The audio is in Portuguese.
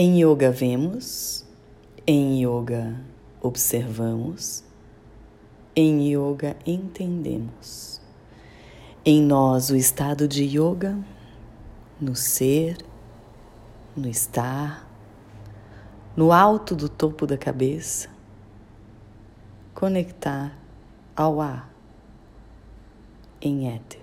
Em yoga vemos, em yoga observamos, em yoga entendemos. Em nós o estado de yoga, no ser, no estar, no alto do topo da cabeça, conectar ao ar em éter.